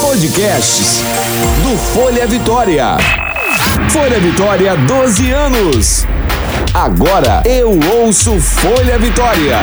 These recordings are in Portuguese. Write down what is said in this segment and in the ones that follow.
Podcasts do Folha Vitória. Folha Vitória, 12 anos. Agora eu ouço Folha Vitória.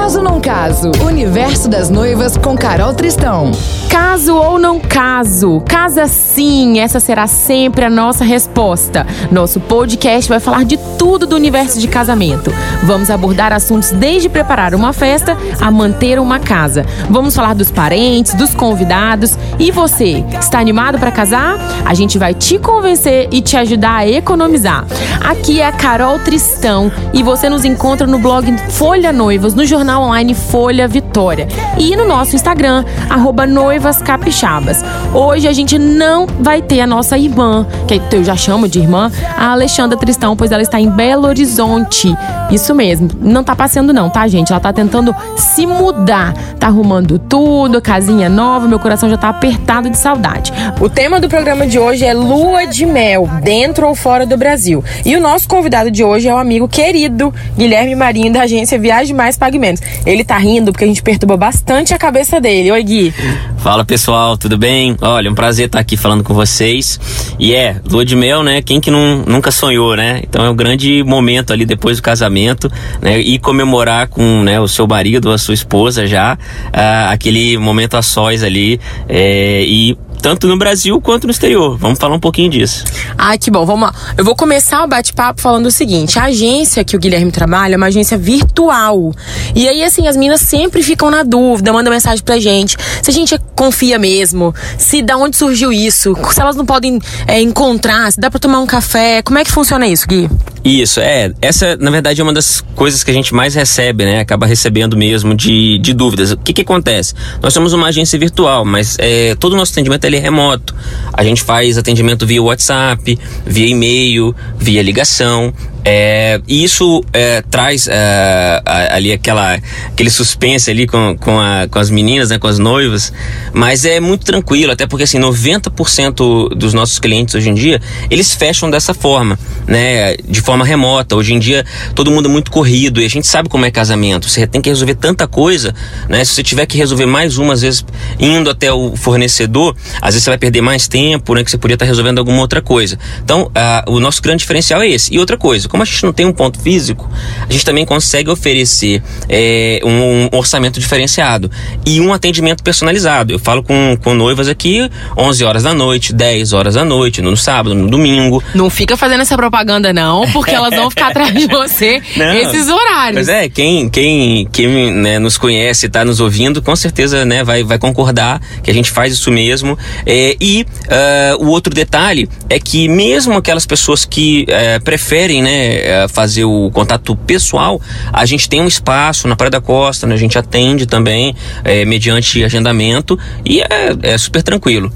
Caso não caso, Universo das Noivas com Carol Tristão. Caso ou não caso, casa sim, essa será sempre a nossa resposta. Nosso podcast vai falar de tudo do universo de casamento. Vamos abordar assuntos desde preparar uma festa a manter uma casa. Vamos falar dos parentes, dos convidados. E você, está animado para casar? A gente vai te convencer e te ajudar a economizar. Aqui é a Carol Tristão e você nos encontra no blog Folha Noivas, no jornal online Folha Vitória e no nosso Instagram, arroba Noivas Capixabas. Hoje a gente não vai ter a nossa irmã, que eu já chamo de irmã, a Alexandra Tristão, pois ela está em Belo Horizonte. Isso mesmo, não tá passeando não, tá, gente? Ela tá tentando se mudar, tá arrumando tudo, casinha nova, meu coração já tá apertado de saudade. O tema do programa de hoje é lua de mel, dentro ou fora do Brasil. E o nosso convidado de hoje é o amigo querido Guilherme Marinho da agência Viagem Mais Pague Menos. Ele tá rindo porque a gente perturba bastante a cabeça dele. Oi, Gui. Fala pessoal, tudo bem? Olha, um prazer estar aqui falando com vocês. E é, lua de mel, né? Quem que não, nunca sonhou, né? Então é um grande momento ali depois do casamento, né? E comemorar com né, o seu marido, a sua esposa já, uh, aquele momento a sós ali. É, e tanto no Brasil quanto no exterior. Vamos falar um pouquinho disso. Ai, que bom. Vamos lá. Eu vou começar o bate-papo falando o seguinte: a agência que o Guilherme trabalha é uma agência virtual. E aí, assim, as meninas sempre ficam na dúvida, mandam mensagem pra gente. Se a gente confia mesmo, se da onde surgiu isso, se elas não podem é, encontrar, se dá pra tomar um café. Como é que funciona isso, Gui? Isso, é. Essa, na verdade, é uma das coisas que a gente mais recebe, né? Acaba recebendo mesmo de, de dúvidas. O que, que acontece? Nós somos uma agência virtual, mas é, todo o nosso atendimento é remoto. A gente faz atendimento via WhatsApp, via e-mail, via ligação. É, e isso é, traz é, ali aquela, aquele suspense ali com, com, a, com as meninas, né, com as noivas, mas é muito tranquilo, até porque assim, 90% dos nossos clientes hoje em dia, eles fecham dessa forma, né, de forma remota. Hoje em dia todo mundo é muito corrido e a gente sabe como é casamento, você tem que resolver tanta coisa, né, se você tiver que resolver mais uma, às vezes indo até o fornecedor, às vezes você vai perder mais tempo, né, que você poderia estar resolvendo alguma outra coisa. Então, o nosso grande diferencial é esse. E outra coisa, como a gente não tem um ponto físico, a gente também consegue oferecer é, um, um, orçamento diferenciado e um atendimento personalizado. Eu falo com, com noivas aqui 11 horas da noite, 10 horas da noite, no sábado, no domingo. Não fica fazendo essa propaganda não, porque elas vão ficar atrás de você não, esses horários. Mas é, quem, quem, quem né, nos conhece, está nos ouvindo, com certeza né, vai, vai concordar que a gente faz isso mesmo. É, e uh, o outro detalhe é que mesmo aquelas pessoas que uh, preferem né, é, fazer o contato pessoal, a gente tem um espaço na Praia da Costa, né? a gente atende também é, mediante agendamento e é, é super tranquilo.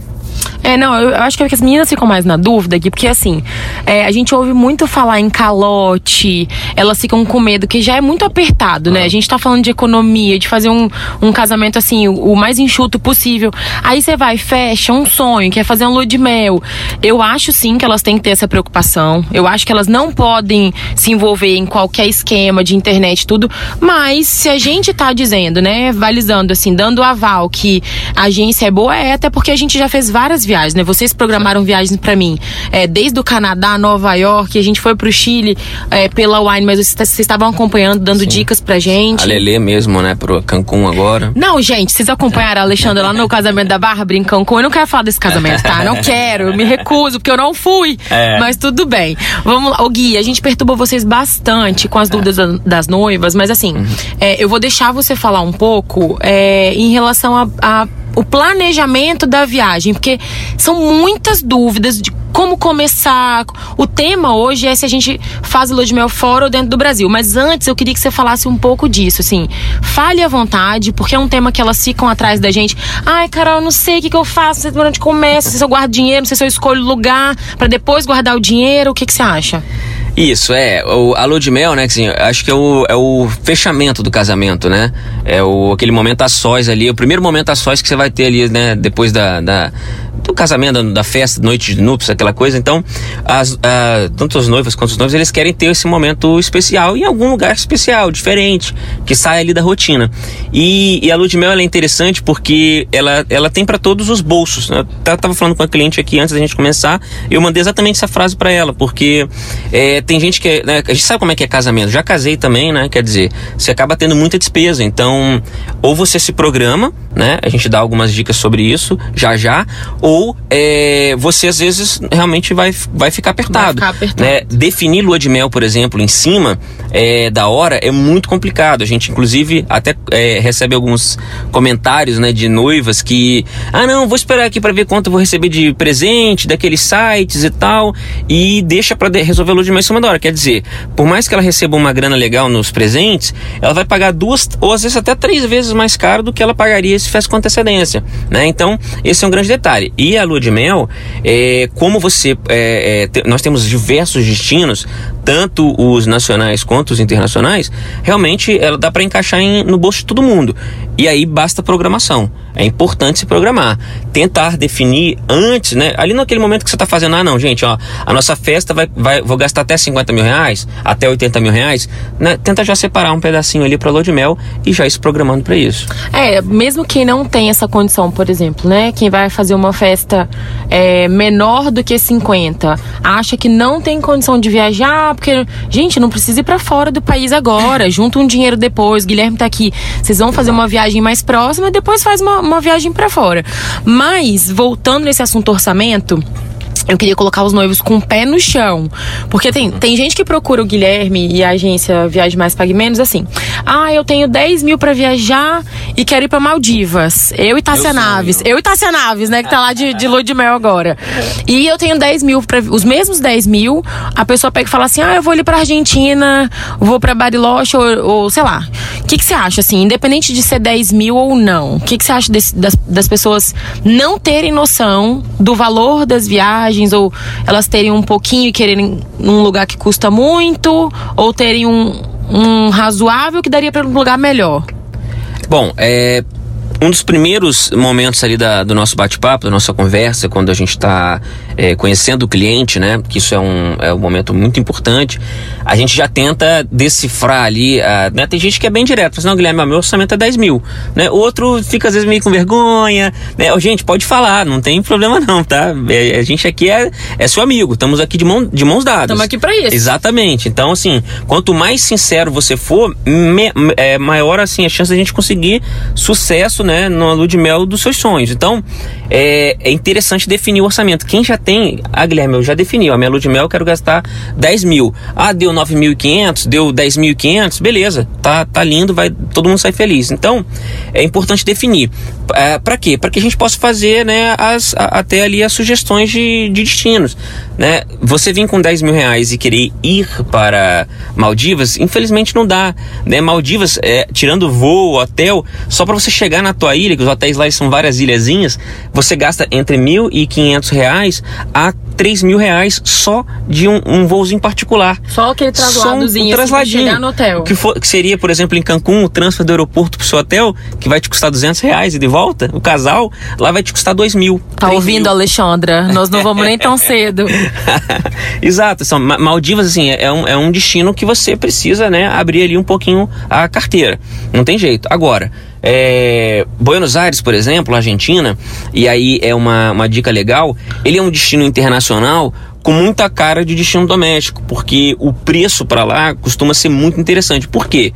É, não, eu acho que as meninas ficam mais na dúvida aqui, porque assim, é, a gente ouve muito falar em calote, elas ficam com medo, que já é muito apertado, né? A gente tá falando de economia, de fazer um, um casamento assim, o, o mais enxuto possível. Aí você vai, fecha um sonho, quer fazer um lua de mel. Eu acho sim que elas têm que ter essa preocupação. Eu acho que elas não podem se envolver em qualquer esquema de internet, tudo. Mas se a gente tá dizendo, né, valizando assim, dando aval que a agência é boa, é até porque a gente já fez várias viagens viagens, né? Vocês programaram viagens para mim, é, desde o Canadá, Nova York, a gente foi pro Chile é, pela Wine, mas vocês estavam acompanhando, dando Sim. dicas pra gente. A Lelê mesmo, né, pro Cancún agora. Não, gente, vocês acompanharam a Alexandra lá no casamento da Bárbara em Cancún. Eu não quero falar desse casamento, tá? Não quero, eu me recuso, porque eu não fui. É. Mas tudo bem. Vamos lá, o Gui, a gente perturbou vocês bastante com as dúvidas é. das noivas, mas assim, uhum. é, eu vou deixar você falar um pouco é, em relação a, a o planejamento da viagem, porque são muitas dúvidas de como começar. O tema hoje é se a gente faz lua de mel fora ou dentro do Brasil. Mas antes eu queria que você falasse um pouco disso, assim. Fale à vontade, porque é um tema que elas ficam atrás da gente. Ai, Carol, não sei o que, que eu faço, onde começa, se eu guardo dinheiro, não sei se eu escolho lugar para depois guardar o dinheiro. O que, que você acha? Isso, é. O, a lua de mel, né, assim, acho que é o, é o fechamento do casamento, né? É o, aquele momento a sós ali, o primeiro momento a sós que você vai ter ali, né, depois da, da do casamento, da festa, noite de núpcias, aquela coisa. Então, as, a, tanto as noivas quanto os noivos, eles querem ter esse momento especial em algum lugar especial, diferente, que sai ali da rotina. E, e a lua de mel é interessante porque ela, ela tem para todos os bolsos. Né? Eu tava falando com a cliente aqui antes da gente começar, eu mandei exatamente essa frase para ela, porque é, tem gente que. Né, a gente sabe como é que é casamento, já casei também, né? Quer dizer, você acaba tendo muita despesa. Então, ou você se programa, né? A gente dá algumas dicas sobre isso já já, ou é, você às vezes realmente vai, vai ficar apertado. Vai ficar apertado. Né? Definir lua de mel, por exemplo, em cima é, da hora é muito complicado. A gente, inclusive, até é, recebe alguns comentários né, de noivas que, ah, não, vou esperar aqui para ver quanto eu vou receber de presente daqueles sites e tal, e deixa para resolver a lua de mel cima da hora. Quer dizer, por mais que ela receba uma grana legal nos presentes, ela vai pagar duas ou às vezes até três vezes mais caro do que ela pagaria se fizesse com antecedência. Né? Então, esse é um grande detalhe. E a lua de mel, é, como você. É, é, nós temos diversos destinos, tanto os nacionais quanto os internacionais, realmente ela dá para encaixar em, no bolso de todo mundo. E aí basta programação. É importante se programar. Tentar definir antes, né? Ali naquele momento que você está fazendo, ah, não, gente, ó, a nossa festa vai, vai vou gastar até 50 mil reais, até 80 mil reais. Né? Tenta já separar um pedacinho ali para lua de mel e já ir se programando para isso. É, mesmo quem não tem essa condição, por exemplo, né? Quem vai fazer uma festa é, menor do que 50, acha que não tem condição de viajar, porque, gente, não precisa ir para fora do país agora, junta um dinheiro depois, Guilherme tá aqui, vocês vão fazer uma viagem mais próxima e depois faz uma, uma viagem para fora. Mas, voltando nesse assunto orçamento, eu queria colocar os noivos com o pé no chão. Porque tem, tem gente que procura o Guilherme e a agência Viagem Mais Pague Menos assim. Ah, eu tenho 10 mil pra viajar e quero ir pra Maldivas. Eu e Tássia Naves. Eu e Tássia Naves, né? Que tá lá de, de lua de mel agora. E eu tenho 10 mil, pra, os mesmos 10 mil. A pessoa pega e fala assim: ah, eu vou ali pra Argentina, vou pra Bariloche ou, ou sei lá. O que, que você acha, assim? Independente de ser 10 mil ou não, o que, que você acha desse, das, das pessoas não terem noção do valor das viagens? Ou elas terem um pouquinho e quererem num lugar que custa muito, ou terem um, um razoável que daria para um lugar melhor? Bom, é, um dos primeiros momentos ali da, do nosso bate-papo, da nossa conversa, quando a gente está é, conhecendo o cliente, né? Que isso é um, é um momento muito importante. A gente já tenta decifrar ali. A, né? Tem gente que é bem direto, fala, não, Guilherme, meu orçamento é 10 mil. Né? Outro fica às vezes meio com vergonha. Né? Gente, pode falar, não tem problema não, tá? É, a gente aqui é, é seu amigo, estamos aqui de, mão, de mãos dadas. Estamos aqui para isso. Exatamente. Então, assim, quanto mais sincero você for, me, é, maior assim a chance da gente conseguir sucesso né, na lua de mel dos seus sonhos. Então, é, é interessante definir o orçamento. Quem já tem, ah, Guilherme, eu já defini, ó, minha lua de mel eu quero gastar 10 mil. Ah, deu 9.500, deu 10.500, beleza, tá, tá lindo, vai todo mundo sai feliz. Então, é importante definir. É, para quê? Para que a gente possa fazer, né, as, a, até ali as sugestões de, de destinos. Né? Você vir com 10 mil reais e querer ir para Maldivas, infelizmente não dá. Né? Maldivas, é, tirando voo, hotel, só para você chegar na tua ilha, que os hotéis lá são várias ilhazinhas, você gasta entre mil e quinhentos reais a três mil reais só de um, um voozinho particular. Só aquele trasladozinho, um, um trasladinho, chegar no hotel. Que, for, que seria, por exemplo, em Cancún, o transfer do aeroporto pro seu hotel, que vai te custar 200 reais e de volta, o casal, lá vai te custar dois mil. Tá ouvindo, mil. Alexandra? Nós não vamos nem tão cedo. Exato. São, Maldivas, assim, é um, é um destino que você precisa, né, abrir ali um pouquinho a carteira. Não tem jeito. Agora, é, Buenos Aires, por exemplo, Argentina, e aí é uma, uma dica legal, ele é um destino internacional com muita cara de destino doméstico, porque o preço para lá costuma ser muito interessante. Por quê?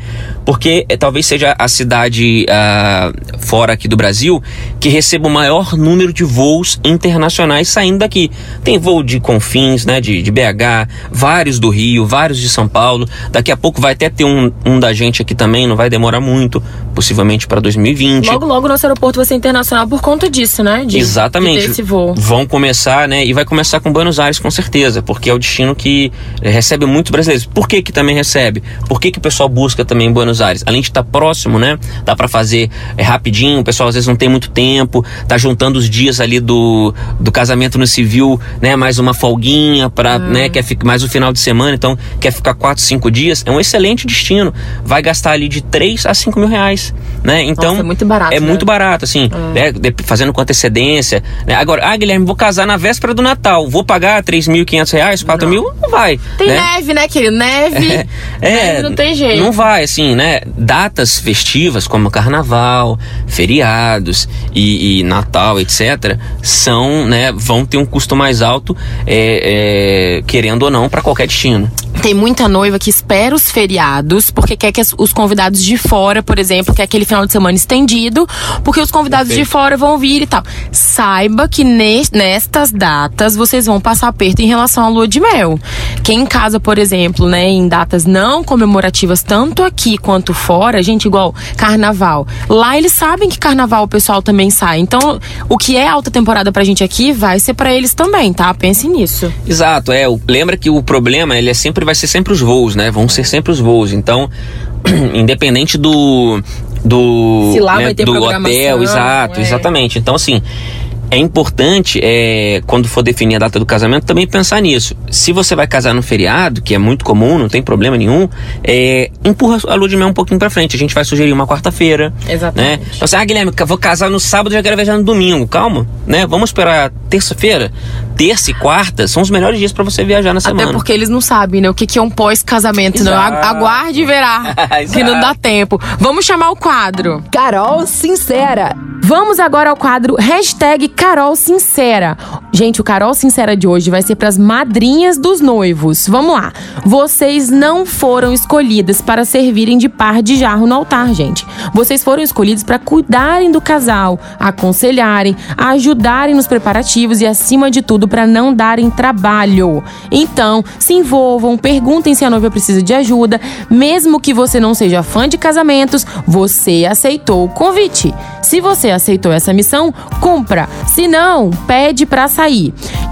Porque é, talvez seja a cidade uh, fora aqui do Brasil que receba o maior número de voos internacionais saindo daqui. Tem voo de Confins, né, de, de BH, vários do Rio, vários de São Paulo. Daqui a pouco vai até ter um, um da gente aqui também, não vai demorar muito, possivelmente para 2020. Logo, logo nosso aeroporto vai ser internacional por conta disso, né? De, Exatamente. De voo. Vão começar, né? E vai começar com Buenos Aires, com certeza, porque é o destino que recebe muitos brasileiros. Por que que também recebe? Por que que o pessoal busca também Buenos Aires? Além de estar próximo, né? Dá para fazer é, rapidinho, o pessoal às vezes não tem muito tempo, tá juntando os dias ali do, do casamento no civil, né? Mais uma folguinha para, hum. né? Quer ficar mais o final de semana, então quer ficar quatro, cinco dias. É um excelente destino. Vai gastar ali de 3 a 5 mil reais, né? Então Nossa, é muito barato. É né? muito barato, assim, é. né? fazendo com antecedência. Né? Agora, ah, Guilherme, vou casar na véspera do Natal, vou pagar 3.500 reais, 4 mil? Não vai. Tem né? neve, né, querido? Neve. É, é, neve não tem jeito. Não vai, assim, né? Datas festivas como Carnaval, feriados e, e Natal, etc., são, né? Vão ter um custo mais alto, é, é, querendo ou não, para qualquer destino. Tem muita noiva que espera os feriados porque quer que os convidados de fora, por exemplo, quer aquele final de semana estendido, porque os convidados Perfeito. de fora vão vir e tal. Saiba que nestas datas vocês vão passar aperto em relação à lua de mel. Quem casa, por exemplo, né, em datas não comemorativas, tanto aqui quanto fora, gente, igual carnaval. Lá eles sabem que carnaval o pessoal também sai. Então, o que é alta temporada pra gente aqui vai ser para eles também, tá? Pense nisso. Exato, é. Lembra que o problema, ele é sempre vai ser sempre os voos, né? Vão ser sempre os voos. Então, independente do do, Se lá né, vai ter do hotel, exato, é. exatamente. Então assim, é importante, é, quando for definir a data do casamento, também pensar nisso. Se você vai casar no feriado, que é muito comum, não tem problema nenhum, é, empurra a lua de mel um pouquinho pra frente. A gente vai sugerir uma quarta-feira. Exatamente. Né? Então, assim, ah, Guilherme, vou casar no sábado e já quero viajar no domingo. Calma, né? Vamos esperar terça-feira. Terça e quarta são os melhores dias para você viajar na semana. Até porque eles não sabem, né? O que, que é um pós-casamento. Não. Aguarde e verá. que não dá tempo. Vamos chamar o quadro. Carol Sincera. Vamos agora ao quadro Carol Sincera. Gente, o Carol Sincera de hoje vai ser para as madrinhas dos noivos. Vamos lá. Vocês não foram escolhidas para servirem de par de jarro no altar, gente. Vocês foram escolhidos para cuidarem do casal, aconselharem, ajudarem nos preparativos e, acima de tudo, para não darem trabalho. Então, se envolvam, perguntem se a noiva precisa de ajuda. Mesmo que você não seja fã de casamentos, você aceitou o convite. Se você aceitou essa missão, cumpra. Se não, pede para sair.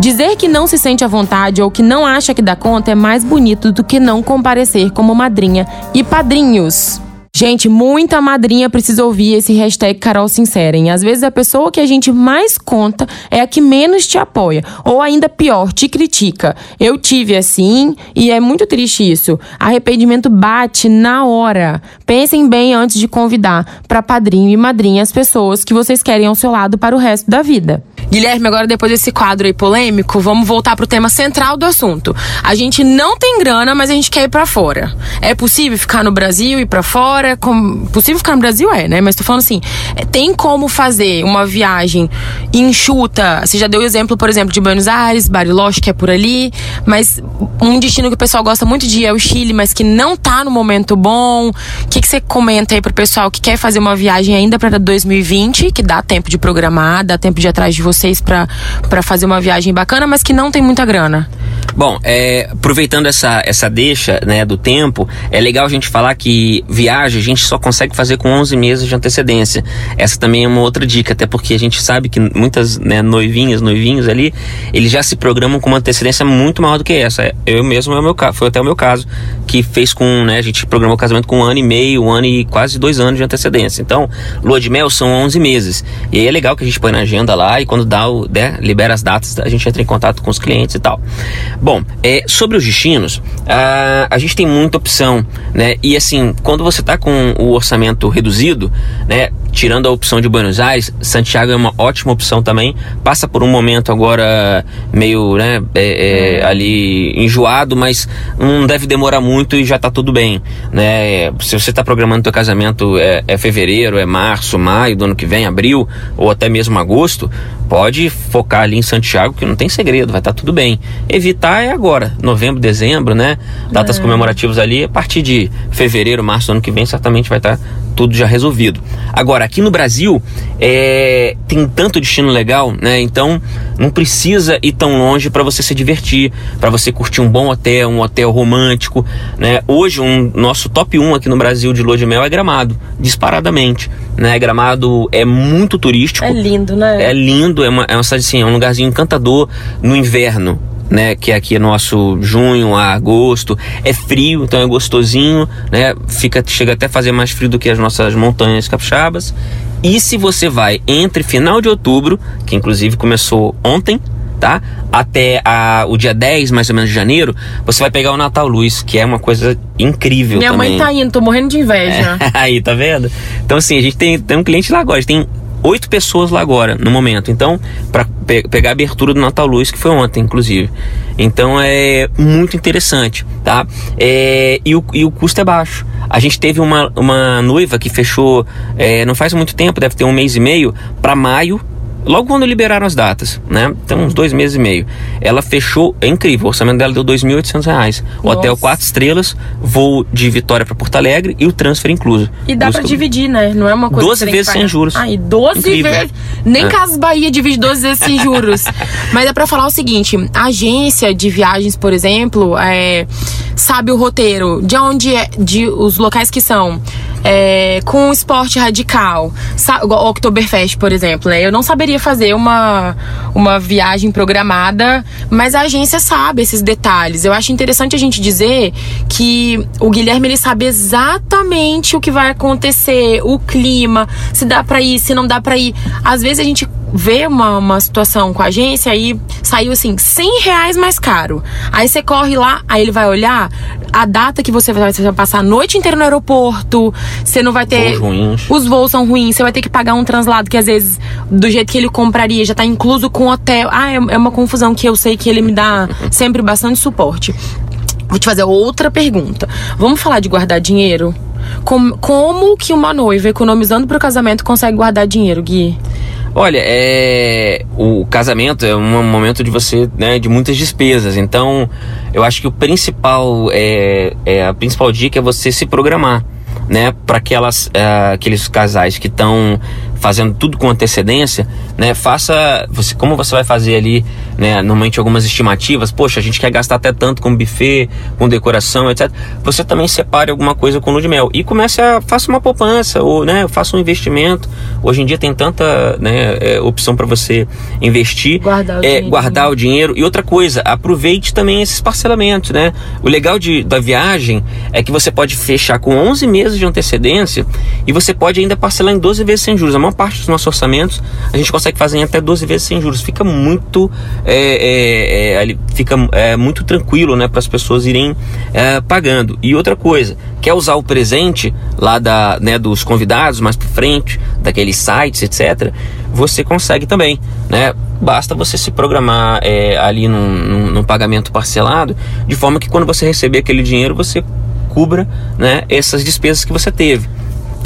Dizer que não se sente à vontade ou que não acha que dá conta é mais bonito do que não comparecer como madrinha e padrinhos. Gente, muita madrinha precisa ouvir esse hashtag Carol Sincera, hein? Às vezes a pessoa que a gente mais conta é a que menos te apoia. Ou ainda pior, te critica. Eu tive assim e é muito triste isso. Arrependimento bate na hora. Pensem bem antes de convidar para padrinho e madrinha as pessoas que vocês querem ao seu lado para o resto da vida. Guilherme, agora depois desse quadro aí polêmico, vamos voltar pro tema central do assunto. A gente não tem grana, mas a gente quer ir para fora. É possível ficar no Brasil e para fora? Com... Possível ficar no Brasil é, né? Mas tô falando assim, é, tem como fazer uma viagem enxuta? Você já deu o exemplo, por exemplo, de Buenos Aires, Bariloche, que é por ali, mas um destino que o pessoal gosta muito de ir é o Chile, mas que não tá no momento bom. O que, que você comenta aí pro pessoal que quer fazer uma viagem ainda para 2020, que dá tempo de programar, dá tempo de ir atrás de você vocês para fazer uma viagem bacana, mas que não tem muita grana? Bom, é, aproveitando essa, essa deixa né, do tempo, é legal a gente falar que viagem a gente só consegue fazer com 11 meses de antecedência. Essa também é uma outra dica, até porque a gente sabe que muitas né, noivinhas, noivinhos ali, eles já se programam com uma antecedência muito maior do que essa. Eu mesmo, é o meu foi até o meu caso, que fez com, né, a gente programou o casamento com um ano e meio, um ano e quase dois anos de antecedência. Então, lua de mel são 11 meses. E aí é legal que a gente põe na agenda lá e quando dá o, né, libera as datas, a gente entra em contato com os clientes e tal. Bom, é, sobre os destinos, a, a gente tem muita opção, né? E assim, quando você está com o orçamento reduzido, né? Tirando a opção de Buenos Aires, Santiago é uma ótima opção também. Passa por um momento agora meio né, é, é, ali enjoado, mas não deve demorar muito e já está tudo bem. Né? Se você está programando seu casamento é, é, fevereiro, é março, maio do ano que vem, abril ou até mesmo agosto, pode focar ali em Santiago que não tem segredo, vai estar tá tudo bem. Evitar é agora, novembro, dezembro, né? Datas é. comemorativas ali, a partir de fevereiro, março do ano que vem, certamente vai estar tá tudo já resolvido. Agora, aqui no Brasil, é, tem tanto destino legal, né? Então, não precisa ir tão longe para você se divertir, para você curtir um bom hotel, um hotel romântico, né? Hoje, um nosso top 1 aqui no Brasil de lua de mel é Gramado, disparadamente, né? Gramado é muito turístico. É lindo, né? É lindo, é uma, é uma assim, é um lugarzinho encantador no inverno né, que aqui é nosso junho a agosto, é frio, então é gostosinho, né? Fica chega até a fazer mais frio do que as nossas montanhas capixabas. E se você vai entre final de outubro, que inclusive começou ontem, tá? Até a, o dia 10, mais ou menos, de janeiro, você vai pegar o Natal Luz, que é uma coisa incrível Minha também. mãe tá indo, tô morrendo de inveja. É, aí, tá vendo? Então, assim, a gente tem, tem um cliente lá agora, a gente tem oito pessoas lá agora, no momento. Então, para pe pegar a abertura do Natal Luz, que foi ontem, inclusive. Então, é muito interessante, tá? É, e, o, e o custo é baixo. A gente teve uma, uma noiva que fechou, é, não faz muito tempo, deve ter um mês e meio, para maio logo quando liberaram as datas, né? Tem uns dois meses e meio. Ela fechou, é incrível, o orçamento dela deu R$ 2.800. Hotel quatro estrelas, voo de Vitória para Porto Alegre e o transfer incluso. E dá para dividir, né? Não é uma coisa 12 que você tem que vezes sem juros. Ai, 12 Incrível. vezes. Nem É. Casas Bahia divide 12 vezes sem juros. Mas é pra falar o seguinte: a agência de viagens, por exemplo, é, sabe o roteiro de onde é, de os locais que são. É, com esporte radical, Oktoberfest, por exemplo, né? Eu não saberia fazer uma, uma viagem programada, mas a agência sabe esses detalhes. Eu acho interessante a gente dizer que o Guilherme ele sabe exatamente o que vai acontecer, o clima, se dá pra ir, se não dá pra ir. Às vezes a gente vê uma, uma situação com a agência e saiu assim, 100 reais mais caro. Aí você corre lá, aí ele vai olhar a data que você vai, você vai passar a noite inteira no aeroporto, você não vai ter. Voos ruins. Os voos são ruins, você vai ter que pagar um translado que às vezes, do jeito que ele compraria, já tá incluso com hotel. Ah, é, é uma confusão que eu sei que ele me dá sempre bastante suporte. Vou te fazer outra pergunta. Vamos falar de guardar dinheiro? Como, como que uma noiva economizando pro casamento consegue guardar dinheiro, Gui? Olha, é o casamento é um momento de você, né, de muitas despesas. Então, eu acho que o principal é, é a principal dica é você se programar, né, para aquelas é, aqueles casais que estão fazendo tudo com antecedência, né, faça você como você vai fazer ali, né, normalmente algumas estimativas. Poxa, a gente quer gastar até tanto com buffet, com decoração, etc. Você também separe alguma coisa com lua de mel e comece a faça uma poupança ou, né, faça um investimento. Hoje em dia tem tanta, né, é, opção para você investir, Guardar o é, dinheiro. guardar o dinheiro e outra coisa, aproveite também esses parcelamentos, né? O legal de, da viagem é que você pode fechar com 11 meses de antecedência e você pode ainda parcelar em 12 vezes sem juros. Maior parte dos nossos orçamentos a gente consegue fazer em até 12 vezes sem juros. Fica muito, é, é, é, fica é, muito tranquilo, né, para as pessoas irem é, pagando. E outra coisa, quer usar o presente lá da, né, dos convidados mais para frente, daqueles sites, etc. Você consegue também, né? Basta você se programar ali num, num, num pagamento parcelado, de forma que quando você receber aquele dinheiro você cubra, né, essas despesas que você teve.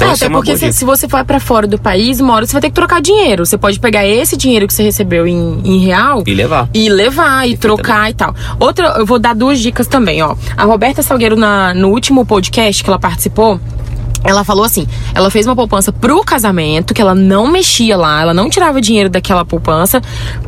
Então É, é até uma porque se, se você for pra fora do país, uma hora você vai ter que trocar dinheiro. Você pode pegar esse dinheiro que você recebeu em, em real E levar. e levar e trocar e tal. Outra, eu vou dar duas dicas também, ó. A Roberta Salgueiro, na, no último podcast que ela participou, ela falou assim: ela fez uma poupança pro casamento, que ela não mexia lá, ela não tirava dinheiro daquela poupança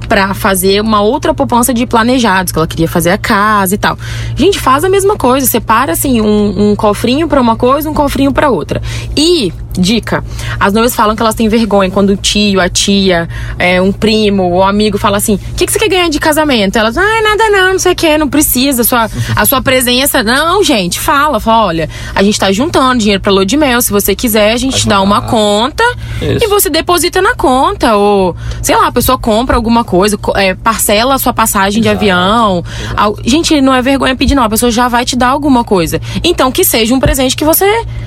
pra fazer uma outra poupança de planejados, que ela queria fazer a casa e tal. Gente, faz a mesma coisa, separa assim um, um cofrinho pra uma coisa, um cofrinho pra outra. E Dica: as noivas falam que elas têm vergonha quando o tio, a tia, é, um primo ou amigo fala assim: o que, que você quer ganhar de casamento? Elas, ah, nada não, não sei o que, não precisa. Sua, a sua presença. Não, gente, fala, fala, olha, a gente tá juntando dinheiro pra lua de mel. Se você quiser, a gente te dá uma conta Isso. e você deposita na conta. Ou, sei lá, a pessoa compra alguma coisa, co- é, parcela a sua passagem de avião. Al- Gente, não é vergonha pedir, não. A pessoa já vai te dar alguma coisa. Então, que seja um presente que você,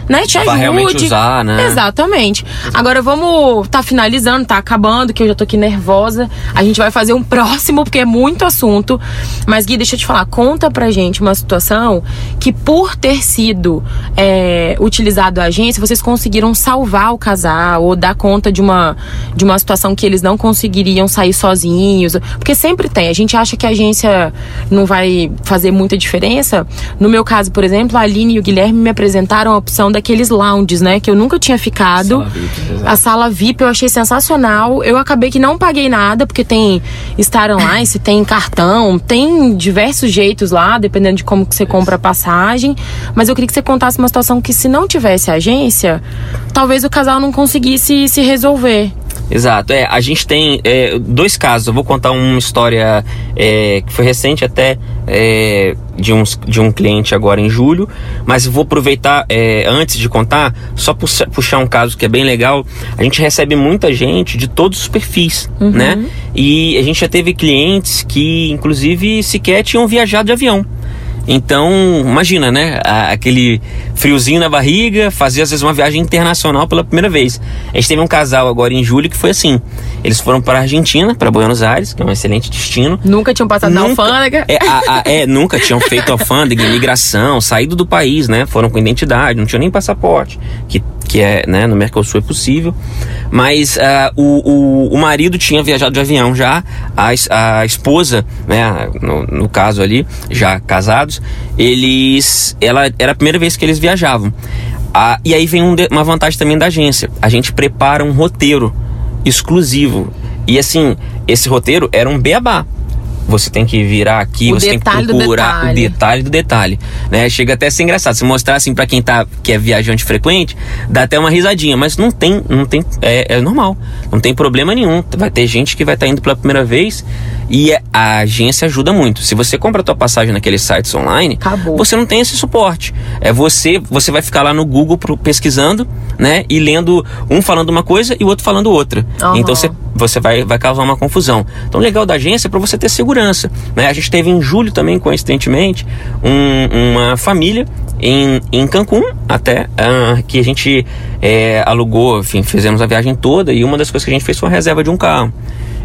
né, te Vai ajude. realmente usar, né? Exatamente. Agora vamos. Tá finalizando, tá acabando, que eu já tô aqui nervosa. A gente vai fazer um próximo, porque é muito assunto. Mas, Gui, deixa eu te falar, conta pra gente uma situação que, por ter sido é, utilizado a agência, vocês conseguiram salvar o casal ou dar conta de uma, de uma situação que eles não conseguiriam sair sozinhos. Porque sempre tem. A gente acha que a agência não vai fazer muita diferença. No meu caso, por exemplo, a Aline e o Guilherme me apresentaram a opção daqueles lounges, né? Que eu nunca tinha ficado. Sala VIP, a sala VIP eu achei sensacional. Eu acabei que não paguei nada, porque tem Star Online, tem cartão, tem diversos jeitos lá, dependendo de como que você compra a passagem. Mas eu queria que você contasse uma situação que se não tivesse agência, talvez o casal não conseguisse se resolver. Exato. É, a gente tem é, dois casos. Eu vou contar uma história é, que foi recente até é, de, uns, de um cliente agora em julho, mas vou aproveitar é, antes de contar, só puxar, puxar um caso que é bem legal. A gente recebe muita gente de todos os perfis, Uhum. né? E a gente já teve clientes que, inclusive, sequer tinham viajado de avião. Então, imagina, né? Aquele friozinho na barriga, fazer às vezes uma viagem internacional pela primeira vez. A gente teve um casal agora em julho que foi assim. Eles foram para a Argentina, para Buenos Aires, que é um excelente destino. Nunca tinham passado na Nunca- alfândega. É, a- a- é, nunca tinham feito alfândega, imigração, saído do país, né? Foram com identidade, não tinham nem passaporte, que, que é, né, no Mercosul é possível. Mas ah, o, o, o marido tinha viajado de avião já, a, a esposa, né, no, no caso ali, já casados, eles. Ela era a primeira vez que eles viajavam. Ah, e aí vem um uma vantagem também da agência. A gente prepara um roteiro exclusivo. E assim, esse roteiro era um beabá. Você tem que virar aqui, O você tem que detalhe procurar o detalhe. detalhe do detalhe, né? Chega até a ser engraçado. Se mostrar assim para quem tá que é viajante frequente, dá até uma risadinha, mas não tem, não tem é, é normal. Não tem problema nenhum. Vai ter gente que vai estar indo pela primeira vez e é- a agência ajuda muito. Se você compra a tua passagem naqueles sites online, Acabou. você não tem esse suporte. É você, você vai ficar lá no Google pro- pesquisando, né? E lendo um falando uma coisa e o outro falando outra. Aham. Então você você vai, vai causar uma confusão. Então, o legal da agência é para você ter segurança. Né? A gente teve em julho também, coincidentemente, um- uma família em, em Cancún, até, ah, que a gente é, alugou, enfim, fizemos a viagem toda e uma das coisas que a gente fez foi a reserva de um carro.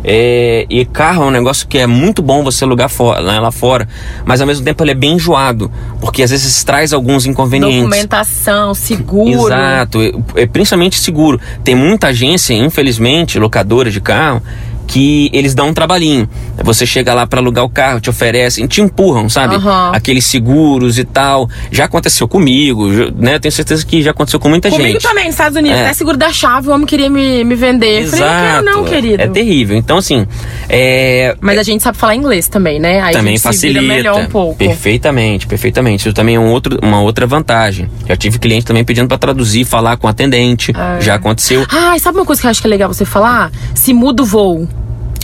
É, e carro é um negócio que é muito bom você alugar fora, lá, lá fora, mas ao mesmo tempo ele é bem enjoado, porque às vezes traz alguns inconvenientes. Documentação, seguro. Exato, é, é principalmente seguro. Tem muita agência, infelizmente, locadora de carro, que eles dão um trabalhinho. Você chega lá para alugar o carro, te oferecem, te empurram, sabe? Aham. Aqueles seguros e tal. Já aconteceu comigo, né? Eu tenho certeza que já aconteceu com muita Comigo gente. também, nos Estados Unidos. É. Até seguro da chave, o homem queria me, me vender. Eu falei, não quero não, querido. É terrível. Então, assim, é, Mas a gente sabe falar inglês também, né? Aí também facilita. melhor um pouco. Perfeitamente, perfeitamente. Isso também é um outro, uma outra vantagem. Já tive cliente também pedindo para traduzir, falar com atendente. É. Já aconteceu. Ah, e sabe uma coisa que eu acho que é legal você falar? Se muda o voo.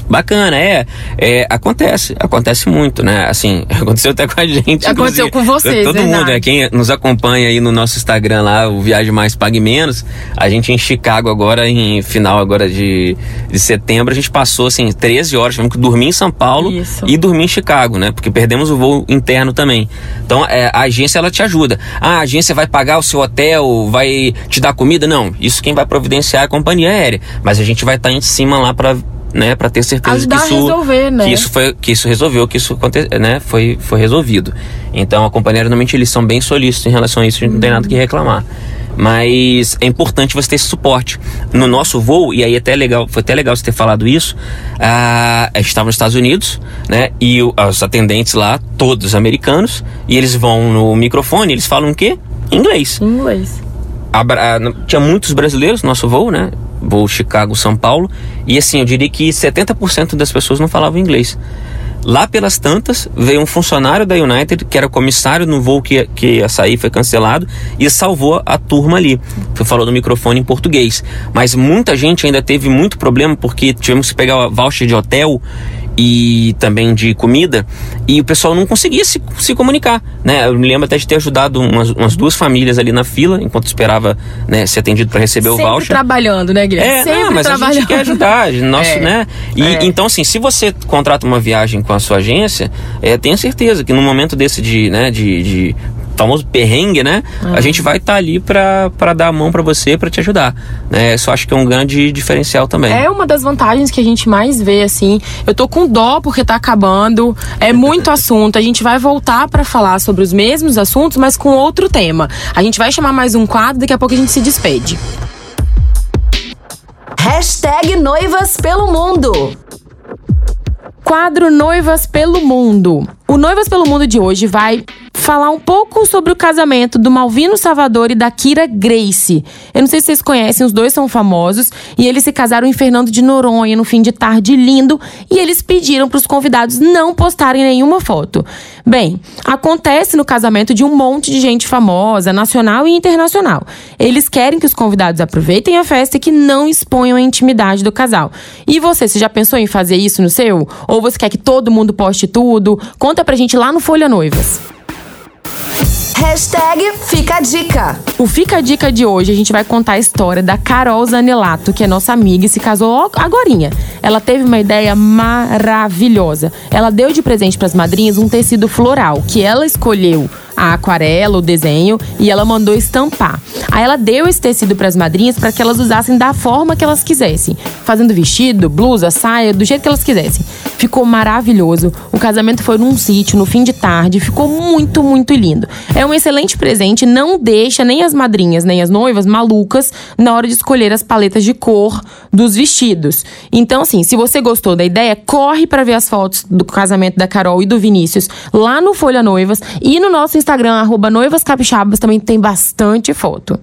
Bacana, é, é. Acontece, acontece muito, né? Assim, aconteceu até com a gente. Aconteceu com vocês, Todo mundo, verdade. né? Quem nos acompanha aí no nosso Instagram lá, o Viagem Mais Pague Menos, a gente em Chicago agora, em final agora de, de setembro, a gente passou, assim, 13 horas, tivemos que dormir em São Paulo Isso. e dormir em Chicago, né? Porque perdemos o voo interno também. Então, é, a agência, ela te ajuda. Ah, a agência vai pagar o seu hotel, vai te dar comida? Não, isso quem vai providenciar é a companhia aérea. Mas a gente vai estar em cima lá para né, para ter certeza Ajudar que a isso resolver, né? que isso foi que isso resolveu, que isso né, foi foi resolvido. Então a companhia normalmente eles são bem solícitos em relação a isso, a gente não tem nada que reclamar. Mas é importante você ter esse suporte. No nosso voo, e aí até legal, foi até legal você ter falado isso. ah, a gente estava nos Estados Unidos, né? E o- os atendentes lá, todos americanos, e eles vão no microfone, eles falam o quê? Inglês. Inglês. Ah, não- tinha muitos brasileiros no nosso voo, né? Voo Chicago-São Paulo. E assim, eu diria que 70% das pessoas não falavam inglês. Lá pelas tantas, veio um funcionário da United, que era comissário no voo que, que ia sair, foi cancelado, e salvou a turma ali. Foi falou no microfone em português. Mas muita gente ainda teve muito problema, porque tivemos que pegar voucher de hotel e também de comida, e o pessoal não conseguia se, se comunicar, né? Eu me lembro até de ter ajudado umas, umas duas famílias ali na fila, enquanto esperava né, ser atendido para receber o Sempre voucher. trabalhando, né, Guilherme? É, Sempre não, mas a trabalhando. gente quer ajudar, a nosso, É, né? E, é. Então, assim, se você contrata uma viagem com a sua agência, é, tenha certeza que no momento desse de, né, de, de famoso perrengue, né? A gente vai estar ali pra pra dar a mão pra você, pra te ajudar. Né? Isso eu acho que é um grande diferencial também. É uma das vantagens que a gente mais vê, assim. Eu tô com dó porque tá acabando. É muito assunto. A gente vai voltar pra falar sobre os mesmos assuntos, mas com outro tema. A gente vai chamar mais um quadro, daqui a pouco a gente se despede. Hashtag Noivas pelo Mundo. Quadro Noivas pelo Mundo. O Noivas pelo Mundo de hoje vai falar um pouco sobre o casamento do Malvino Salvador e da Kira Grace. Eu não sei se vocês conhecem, os dois são famosos e eles se casaram em Fernando de Noronha no fim de tarde lindo e eles pediram para os convidados não postarem nenhuma foto. Bem, acontece no casamento de um monte de gente famosa, nacional e internacional. Eles querem que os convidados aproveitem a festa e que não exponham a intimidade do casal. E você, você já pensou em fazer isso no seu? Ou você quer que todo mundo poste tudo? Conta pra gente lá no Folha Noivas. Hashtag Fica a Dica. O Fica a Dica de hoje, a gente vai contar a história da Carol Zanelato, que é nossa amiga e se casou agorinha. Ela teve uma ideia maravilhosa. Ela deu de presente para as madrinhas um tecido floral, que ela escolheu a aquarela, o desenho, e ela mandou estampar. Aí ela deu esse tecido para as madrinhas para que elas usassem da forma que elas quisessem, fazendo vestido, blusa, saia, do jeito que elas quisessem. Ficou maravilhoso. O casamento foi num sítio no fim de tarde, ficou muito, muito lindo. É um excelente presente, não deixa nem as madrinhas nem as noivas malucas na hora de escolher as paletas de cor dos vestidos. Então, assim, se você gostou da ideia, corre para ver as fotos do casamento da Carol e do Vinícius lá no Folha Noivas e no nosso Instagram, arroba Noivas Capixabas, também tem bastante foto.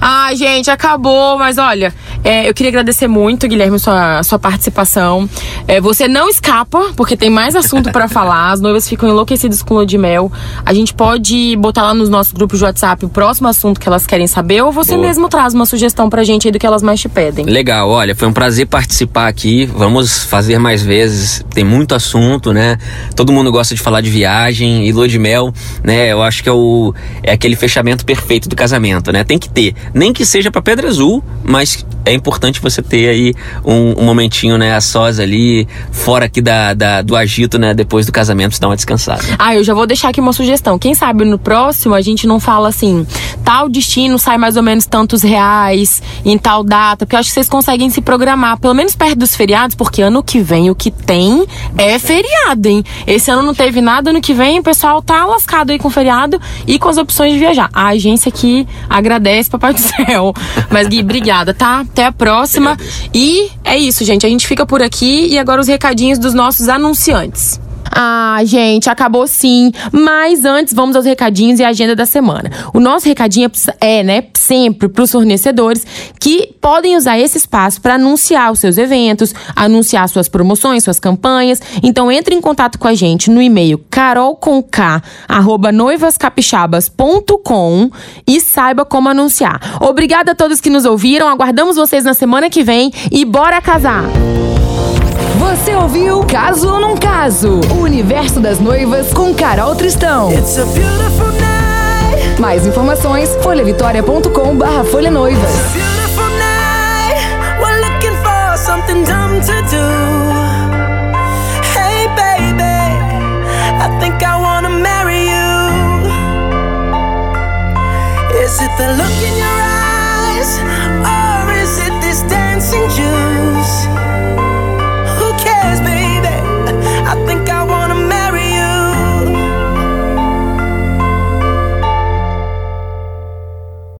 Ai, gente, acabou, mas olha, é, eu queria agradecer muito, Guilherme, sua, sua participação. É, você não escapa, porque tem mais assunto para falar. As noivas ficam enlouquecidas com lua de mel. A gente pode botar lá nos nossos grupos de WhatsApp o próximo assunto que elas querem saber, ou você Boa. mesmo traz uma sugestão pra gente aí do que elas mais te pedem. Legal, olha, foi um prazer participar aqui. Vamos fazer mais vezes. Tem muito assunto, né? Todo mundo gosta de falar de viagem e lua de mel, né? Eu acho que é, o, é aquele fechamento perfeito do casamento, né? Tem que ter nem que seja para Pedra Azul, mas é importante você ter aí um, um, momentinho, né, a sós ali, fora aqui da, da, do agito, né, depois do casamento, dar uma descansada. Ah, eu já vou deixar aqui uma sugestão. Quem sabe no próximo a gente não fala assim, tal destino sai mais ou menos tantos reais em tal data, porque eu acho que vocês conseguem se programar, pelo menos perto dos feriados, porque ano que vem o que tem é feriado, hein? Esse ano não teve nada, ano que vem o pessoal tá lascado aí com feriado e com as opções de viajar. A agência aqui agradece, Papai do Céu. Mas Gui, obrigada, tá? Até a próxima. E é isso, gente. A gente fica por aqui e agora os recadinhos dos nossos anunciantes. Ah, gente, acabou sim. Mas antes, vamos aos recadinhos e agenda da semana. O nosso recadinho é, né, sempre para os fornecedores que podem usar esse espaço para anunciar os seus eventos, anunciar suas promoções, suas campanhas. Então, entre em contato com a gente no e-mail carolconk@noivascapixabas.com e saiba como anunciar. Obrigada a todos que nos ouviram. Aguardamos vocês na semana que vem e bora casar. Você ouviu Caso ou Não Caso? O universo das noivas com Carol Tristão. It's a beautiful night. Mais informações, folhavitória.com barra Folha Noivas. Is it the look in your eyes? Or is it this dancing